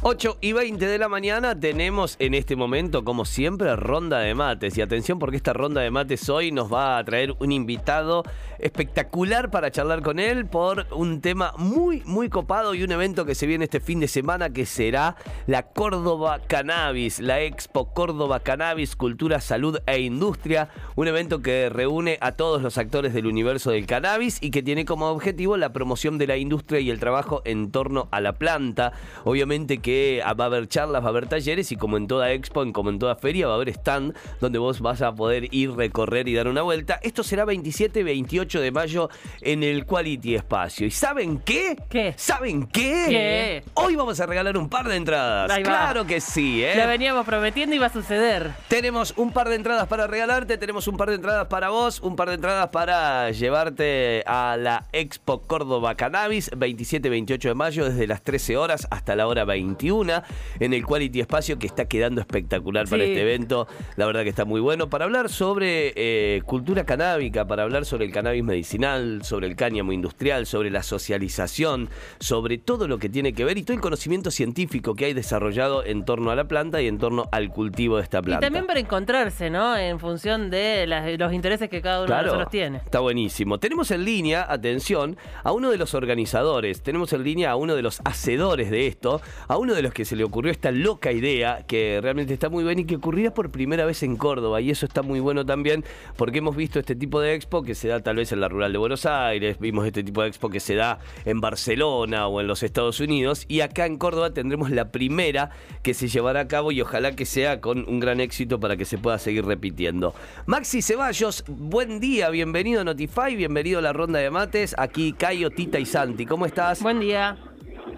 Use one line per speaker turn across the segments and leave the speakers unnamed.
8 y 20 de la mañana tenemos en este momento, como siempre, ronda de mates. Y atención porque esta ronda de mates hoy nos va a traer un invitado espectacular para charlar con él por un tema muy, muy copado y un evento que se viene este fin de semana que será la Córdoba Cannabis, la Expo Córdoba Cannabis, Cultura, Salud e Industria. Un evento que reúne a todos los actores del universo del cannabis y que tiene como objetivo la promoción de la industria y el trabajo en torno a la planta. Obviamente que que va a haber charlas, va a haber talleres y como en toda expo, como en toda feria, va a haber stand donde vos vas a poder ir, recorrer y dar una vuelta. Esto será 27 y 28 de mayo en el Quality Espacio. ¿Y saben qué?
¿Qué?
¿Saben qué?
¿Qué?
Hoy vamos a regalar un par de entradas.
Ahí va.
claro que sí, ¿eh?
La veníamos prometiendo y va a suceder.
Tenemos un par de entradas para regalarte, tenemos un par de entradas para vos, un par de entradas para llevarte a la Expo Córdoba Cannabis, 27-28 de mayo, desde las 13 horas hasta la hora 20 en el Quality Espacio que está quedando espectacular para este evento. La verdad que está muy bueno para hablar sobre eh, cultura canábica, para hablar sobre el cannabis medicinal, sobre el cáñamo industrial, sobre la socialización, sobre todo lo que tiene que ver y todo el conocimiento científico que hay desarrollado en torno a la planta y en torno al cultivo de esta
Y
planta.
también para encontrarse, ¿no? En función de las- los intereses que cada uno de nosotros tiene.
Está buenísimo. Tenemos en línea, atención, a uno de los organizadores, tenemos en línea a uno de los hacedores de esto, a uno de los que se le ocurrió esta loca idea, que realmente está muy buena y que ocurrirá por primera vez en Córdoba. Y eso está muy bueno también, porque hemos visto este tipo de expo que se da tal vez en la rural de Buenos Aires, vimos este tipo de expo que se da en Barcelona o en los Estados Unidos, y acá en Córdoba tendremos la primera que se llevará a cabo y ojalá que sea con un gran éxito para que se pueda seguir repitiendo. Maxi Ceballos, buen día, bienvenido a Notify, bienvenido a la ronda de mates. Aquí Cayo, Tita y Santi, ¿cómo estás?
Buen día.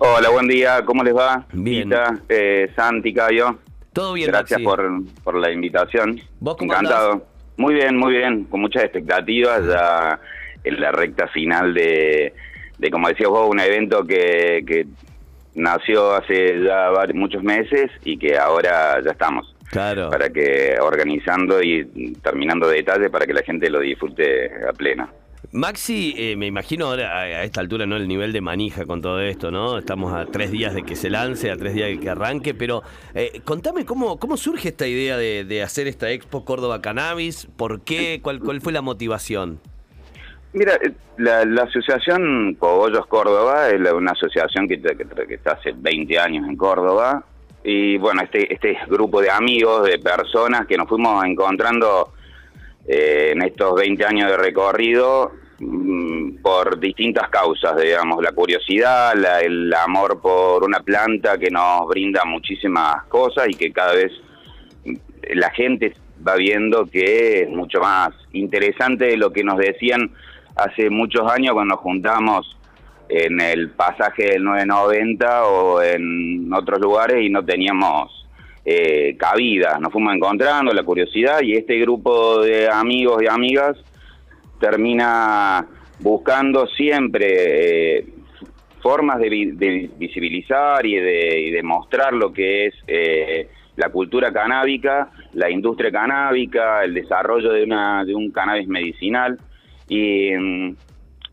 Hola, buen día, ¿cómo les va?
Bien.
Tita, eh, Santi, Cayo.
Todo bien,
Gracias
Maxi?
por, por la invitación.
¿Vos cómo
Encantado. Muy bien, muy bien, con muchas expectativas ya en la recta final de, de como decías vos, un evento que, que nació hace ya muchos meses y que ahora ya estamos.
Claro.
Para que organizando y terminando detalles para que la gente lo disfrute a pleno.
Maxi, eh, me imagino ahora a, esta altura, ¿no? El nivel de manija con todo esto, ¿no? Estamos a tres días de que se lance, a tres días de que arranque, pero eh, contame cómo, cómo surge esta idea de, hacer esta Expo Córdoba Cannabis, ¿por qué? ¿Cuál, cuál fue la motivación?
Mira, eh, la, la asociación Cogollos Córdoba es una asociación que, que- que está hace 20 años en Córdoba. Y bueno, este, este grupo de amigos, de personas que nos fuimos encontrando eh, en estos 20 años de recorrido mm, por distintas causas, digamos, la curiosidad, la- el amor por una planta que nos brinda muchísimas cosas y que cada vez mm, la gente va viendo que es mucho más interesante de lo que nos decían hace muchos años cuando nos juntamos en el pasaje del 990 o en otros lugares y no teníamos eh, cabida. Nos fuimos encontrando la curiosidad y este grupo de amigos y amigas termina buscando siempre eh, formas de, vi- de visibilizar y de, y de mostrar lo que es eh, la cultura canábica, la industria canábica, el desarrollo de, una, de un cannabis medicinal. Y mm,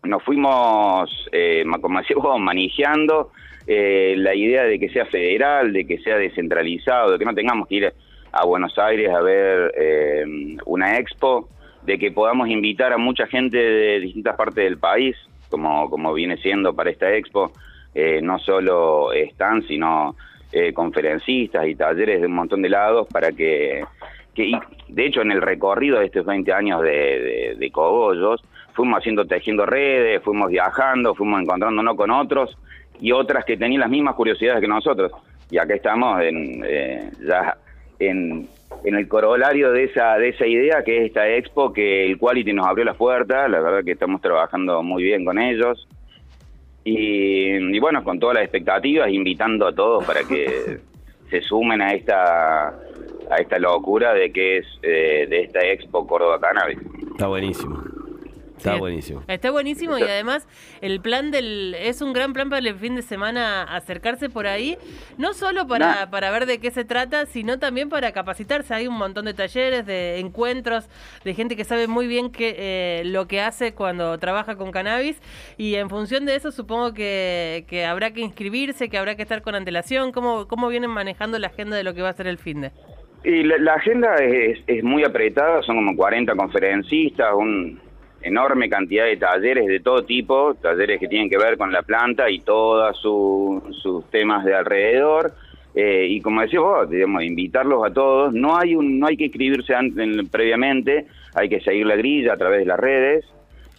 nos fuimos, eh, como decía manejando eh, la idea de que sea federal, de que sea descentralizado, de que no tengamos que ir a Buenos Aires a ver eh, una expo, de que podamos invitar a mucha gente de distintas partes del país, como, como viene siendo para esta expo, eh, no solo están, sino eh, conferencistas y talleres de un montón de lados para que, que y de hecho en el recorrido de estos 20 años de, de, de Cogollos, fuimos haciendo, tejiendo redes, fuimos viajando, fuimos encontrándonos con otros y otras que tenían las mismas curiosidades que nosotros. Y acá estamos en, eh, ya en, en el corolario de esa, de esa idea que es esta expo, que el Quality nos abrió las puertas, la verdad que estamos trabajando muy bien con ellos. Y, y bueno, con todas las expectativas, invitando a todos para que se sumen a esta a esta locura de que es eh, de esta expo Córdoba Cannabis.
Está buenísimo. Está buenísimo.
Está buenísimo y además el plan del es un gran plan para el fin de semana acercarse por ahí, no solo para, para ver de qué se trata, sino también para capacitarse. Hay un montón de talleres, de encuentros, de gente que sabe muy bien que, eh, lo que hace cuando trabaja con cannabis y en función de eso supongo que, que habrá que inscribirse, que habrá que estar con antelación. ¿Cómo, ¿Cómo vienen manejando la agenda de lo que va a ser el fin de?
Y la, agenda es, es, muy apretada, son como 40 conferencistas, un, enorme cantidad de talleres de todo tipo, talleres que tienen que ver con la planta y todos sus temas de alrededor. Eh, y como decís vos, digamos, invitarlos a todos. No hay un, no hay que inscribirse previamente, hay que seguir la grilla a través de las redes.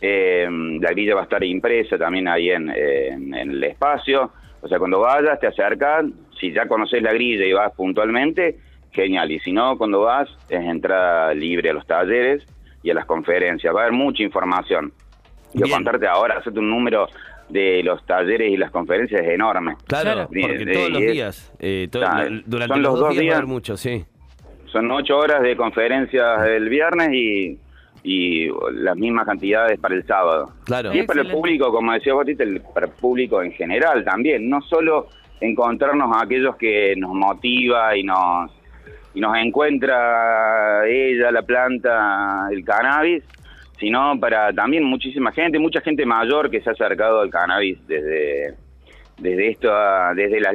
Eh, la grilla va a estar impresa también ahí en, en, el espacio. O sea, cuando vayas, te acercas, si ya conoces la grilla y vas puntualmente, genial. Y si no, cuando vas, es entrada libre a los talleres y a las conferencias. Va a haber mucha información. Yo contarte ahora, hacerte un número de los talleres y las conferencias es enorme.
Claro, porque todos los días, eh, durante los, dos, días, va a haber mucho, sí.
Son ocho horas de conferencias el viernes y, y las mismas cantidades para el sábado.
Claro.
Y para el público, como decía vos, para el público en general también, no solo encontrarnos a aquellos que nos motiva y nos y nos encuentra ella, la planta, el cannabis, sino para también muchísima gente, mucha gente mayor que se ha acercado al cannabis desde, desde esto, desde la,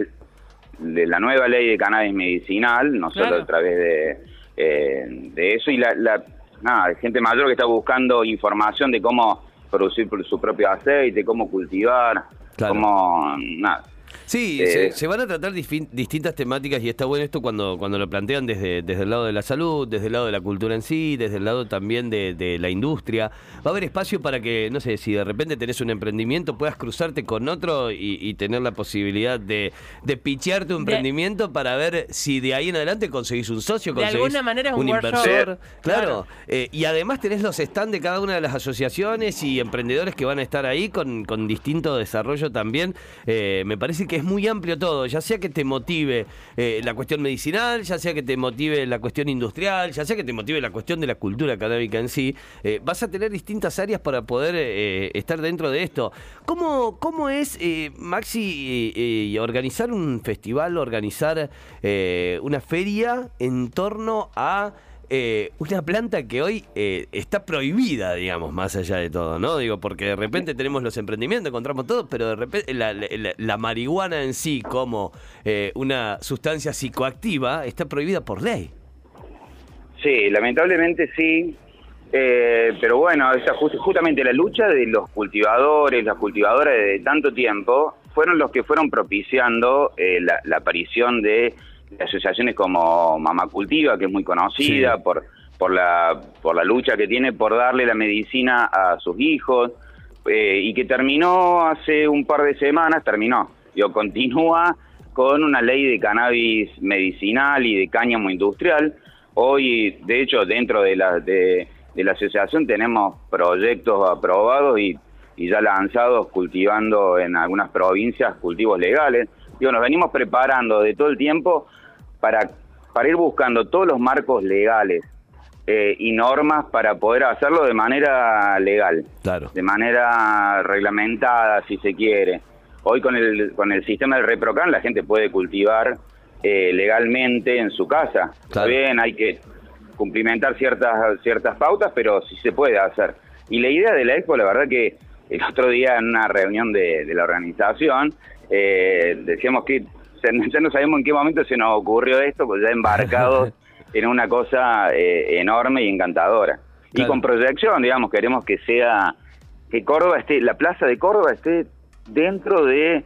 de la nueva ley de cannabis medicinal, no solo a través de, eh, de eso, y la, la nada, gente mayor que está buscando información de cómo producir su propio aceite, cómo cultivar, cómo, nada,
Sí, se, eh, van a tratar distintas temáticas y está bueno esto cuando, cuando lo plantean desde, desde el lado de la salud, desde el lado de la cultura en sí, desde el lado también de, la industria. Va a haber espacio para que, no sé, si de repente tenés un emprendimiento, puedas cruzarte con otro y, tener la posibilidad de, de pichear tu emprendimiento para ver si de ahí en adelante conseguís un socio, conseguís
de alguna manera
un, inversor. Claro. Eh, y además tenés los stands de cada una de las asociaciones y emprendedores que van a estar ahí con, con distinto desarrollo también. Eh, me parece que que muy amplio todo, ya sea que te motive eh, la cuestión medicinal, ya sea que te motive la cuestión industrial, ya sea que te motive la cuestión de la cultura canábica en sí, eh, vas a tener distintas áreas para poder eh, estar dentro de esto. ¿Cómo, cómo es, Maxi, organizar un festival, organizar una feria en torno a... Eh, una planta que hoy eh, está prohibida, digamos, más allá de todo, ¿no? Digo, porque de repente tenemos los emprendimientos, encontramos todo, pero de repente la, marihuana en sí como eh, una sustancia psicoactiva está prohibida por ley.
Sí, lamentablemente sí, pero bueno, esa, justamente la lucha de los cultivadores, las cultivadoras de tanto tiempo, fueron los que fueron propiciando la aparición de asociaciones como Mamá Cultiva, que es muy conocida por, por, la, por la lucha que tiene por darle la medicina a sus hijos, eh, y que terminó hace un par de semanas, terminó, yo continúa con una ley de cannabis medicinal y de cáñamo industrial. Hoy, de hecho, dentro de la, de, la asociación tenemos proyectos aprobados y, y ya lanzados cultivando en algunas provincias cultivos legales. Digo, nos venimos preparando de todo el tiempo para, para ir buscando todos los marcos legales eh, y normas para poder hacerlo de manera legal,
claro.
de manera reglamentada, si se quiere. Hoy con el, con el sistema del ReproCan la gente puede cultivar eh, legalmente en su casa. Está bien, hay que cumplimentar ciertas, ciertas pautas, pero sí se puede hacer. Y la idea de la expo, la verdad que el otro día en una reunión de, la organización, eh, decíamos que ya no sabemos en qué momento se nos ocurrió esto, pues ya embarcados en una cosa eh, enorme y encantadora. Y con proyección, digamos, queremos que sea, que Córdoba esté, la plaza de Córdoba esté dentro de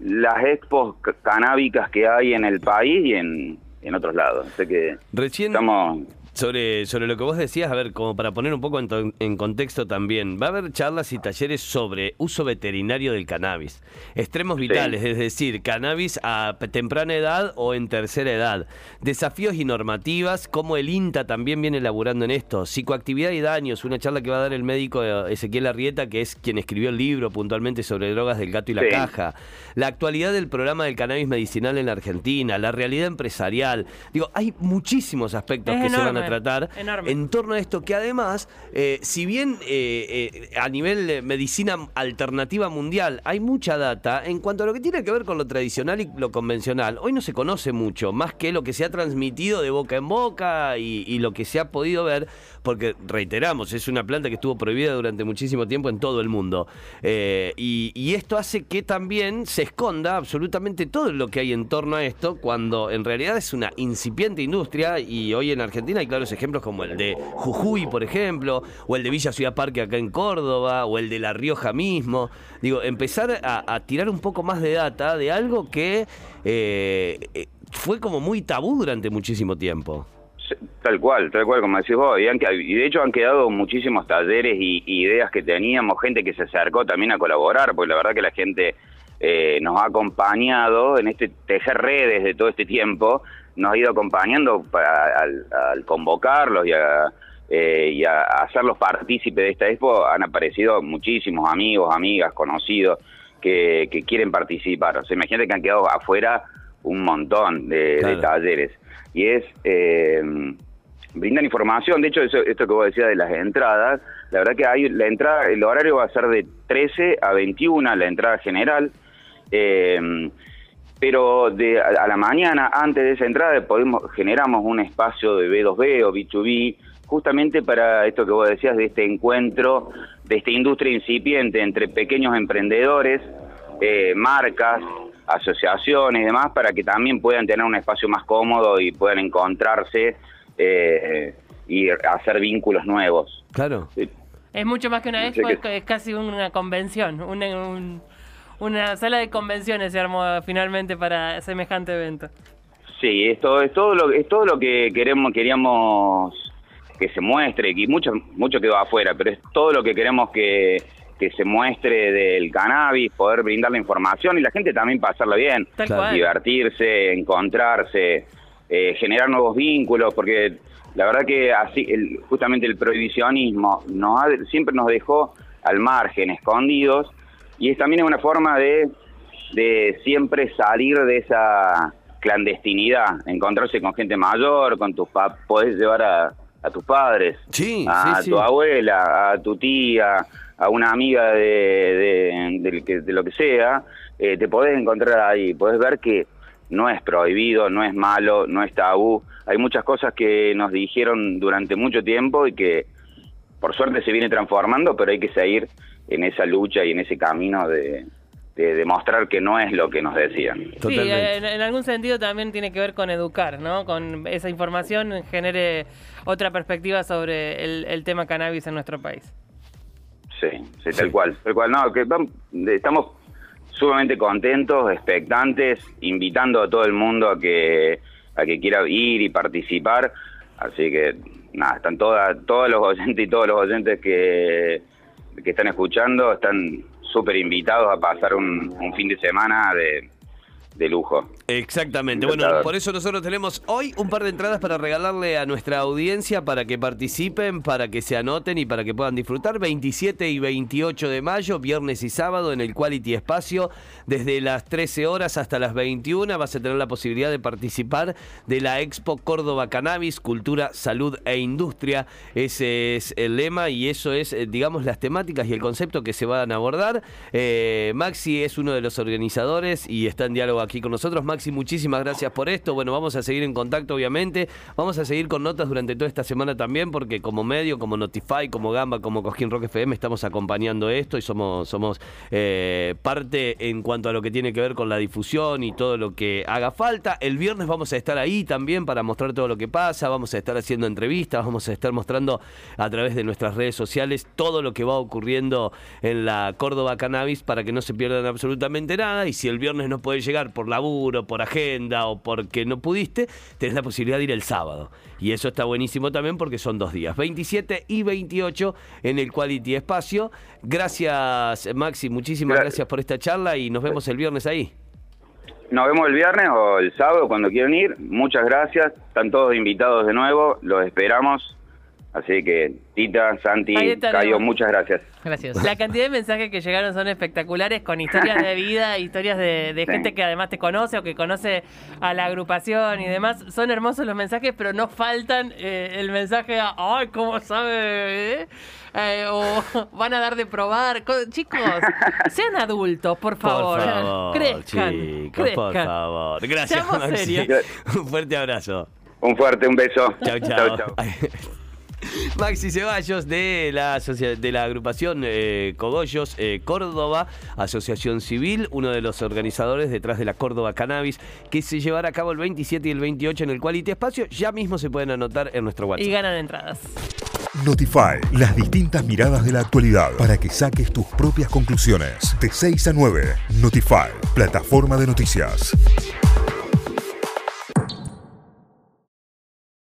las expos canábicas que hay en el país y en, en otros lados. Así que
Recién... estamos sobre, sobre lo que vos decías, a ver, como para poner un poco en, contexto también, va a haber charlas y talleres sobre uso veterinario del cannabis, extremos vitales, es decir, cannabis a temprana edad o en tercera edad, desafíos y normativas, como el INTA también viene elaborando en esto, psicoactividad y daños, una charla que va a dar el médico eh, Ezequiel Arrieta, que es quien escribió el libro puntualmente sobre drogas del gato y la caja, la actualidad del programa del cannabis medicinal en la Argentina, la realidad empresarial, digo, hay muchísimos aspectos que se van a tratar
enorme.
en torno a esto que además, eh, si bien eh, eh, a nivel de medicina alternativa mundial hay mucha data, en cuanto a lo que tiene que ver con lo tradicional y lo convencional, hoy no se conoce mucho, más que lo que se ha transmitido de boca en boca y, y lo que se ha podido ver, porque reiteramos, es una planta que estuvo prohibida durante muchísimo tiempo en todo el mundo. Y, y esto hace que también se esconda absolutamente todo lo que hay en torno a esto, cuando en realidad es una incipiente industria y hoy en Argentina hay claros ejemplos como el de Jujuy, por ejemplo, o el de Villa Ciudad Parque acá en Córdoba, o el de La Rioja mismo. Digo, empezar a, tirar un poco más de data de algo que eh, eh, fue como muy tabú durante muchísimo tiempo.
Tal cual, tal cual, como decís vos. Y de hecho han quedado muchísimos talleres y, y ideas que teníamos, gente que se acercó también a colaborar, porque la verdad que la gente eh, nos ha acompañado en este tejer redes de todo este tiempo, nos ha ido acompañando para, al, al convocarlos y a, eh, y a hacerlos partícipes de esta expo. Han aparecido muchísimos amigos, amigas, conocidos que, que quieren participar. O sea, imagínate que han quedado afuera un montón de, de
Claro.
talleres. Y es... eh, brindan información. De hecho, eso, esto que vos decías de las entradas, la verdad que hay la entrada, el horario va a ser de 13 a 21, la entrada general. Eh, pero de a, la mañana, antes de esa entrada, podemos generamos un espacio de B2B o B2B, justamente para esto que vos decías, de este encuentro, de esta industria incipiente entre pequeños emprendedores, eh, marcas, asociaciones y demás, para que también puedan tener un espacio más cómodo y puedan encontrarse eh, y hacer vínculos nuevos.
Claro.
Sí.
Es mucho más que una expo, es, es casi una convención, un- una sala de convenciones se armó finalmente para semejante evento.
Sí, esto es todo lo es todo lo que queremos queríamos que se muestre, y mucho mucho quedó afuera, pero es todo lo que queremos que, que se muestre del cannabis, poder brindar la información y la gente también pasarla bien,
Claro.
divertirse, encontrarse, eh, generar nuevos vínculos, porque la verdad que así el- justamente el prohibicionismo nos ha- siempre nos dejó al margen, escondidos, y es también una forma de, de siempre salir de esa clandestinidad, encontrarse con gente mayor, con tus papás, podés llevar a, a tus padres,
Sí,
a
sí, sí.
tu abuela, a tu tía, a una amiga de, de lo que sea, eh, te podés encontrar ahí, podés ver que no es prohibido, no es malo, no es tabú. Hay muchas cosas que nos dijeron durante mucho tiempo y que por suerte se viene transformando, pero hay que seguir en esa lucha y en ese camino de, de demostrar que no es lo que nos decían.
Sí, en, en algún sentido también tiene que ver con educar, ¿no? Con esa información genere otra perspectiva sobre el, el tema cannabis en nuestro país.
Sí, sí, tal
Sí.
cual, tal cual. No, que estamos sumamente contentos, expectantes, invitando a todo el mundo a que a que quiera ir y participar. Así que nada, están todas todos los oyentes y todos los oyentes que, que están escuchando están súper invitados a pasar un, un fin de semana de, de lujo.
Exactamente. Bueno, por eso nosotros tenemos hoy un par de entradas para regalarle a nuestra audiencia para que participen, para que se anoten y para que puedan disfrutar. 27 y 28 de mayo, viernes y sábado, en el Quality Espacio, desde las 13 horas hasta las 21, vas a tener la posibilidad de participar de la Expo Córdoba Cannabis, Cultura, Salud e Industria. Ese es el lema y eso es, eh, digamos, las temáticas y el concepto que se van a abordar. Eh, Maxi es uno de los organizadores y está en diálogo aquí con nosotros. Maxi, muchísimas gracias por esto. Bueno, vamos a seguir en contacto, obviamente. Vamos a seguir con notas durante toda esta semana también, porque como medio, como Notify, como Gamba, como Cosquín Rock FM, estamos acompañando esto y somos, somos eh, parte en cuanto a lo que tiene que ver con la difusión y todo lo que haga falta. El viernes vamos a estar ahí también para mostrar todo lo que pasa. Vamos a estar haciendo entrevistas, vamos a estar mostrando a través de nuestras redes sociales todo lo que va ocurriendo en la Córdoba Cannabis para que no se pierdan absolutamente nada. Y si el viernes no puedes llegar por laburo, por agenda o porque no pudiste, tenés la posibilidad de ir el sábado. Y eso está buenísimo también porque son dos días, 27 y 28 en el Quality Espacio. Gracias Maxi, muchísimas
Gra-
gracias por esta charla y nos vemos el viernes ahí.
Nos vemos el viernes o el sábado cuando quieran ir. Muchas gracias. Están todos invitados de nuevo. Los esperamos. Así que, Tita, Santi, Cayo, muchas gracias.
Gracias.
La cantidad de mensajes que llegaron son espectaculares, con historias de vida, historias de, de
Sí.
gente que además te conoce o que conoce a la agrupación y demás. Son hermosos los mensajes, pero no faltan eh, el mensaje a, ay, ¿cómo sabe? eh?". Eh, o van a dar de probar. Co- Chicos, sean adultos, por favor.
Por favor,
crezcan,
chicos, por
crezcan.
favor. Gracias,
Seamos
Maxi.
serios.
Un fuerte abrazo.
Un fuerte, un beso.
Chau, chau. Maxi Ceballos de la, de la agrupación eh, Cogollos eh, Córdoba, Asociación Civil, uno de los organizadores detrás de la Córdoba Cannabis, que se llevará a cabo el 27 y el 28 en el Quality Espacio. Ya mismo se pueden anotar en nuestro
Y
WhatsApp.
ganan entradas.
Notify, las distintas miradas de la actualidad para que saques tus propias conclusiones. De 6 a 9, Notify, plataforma de noticias.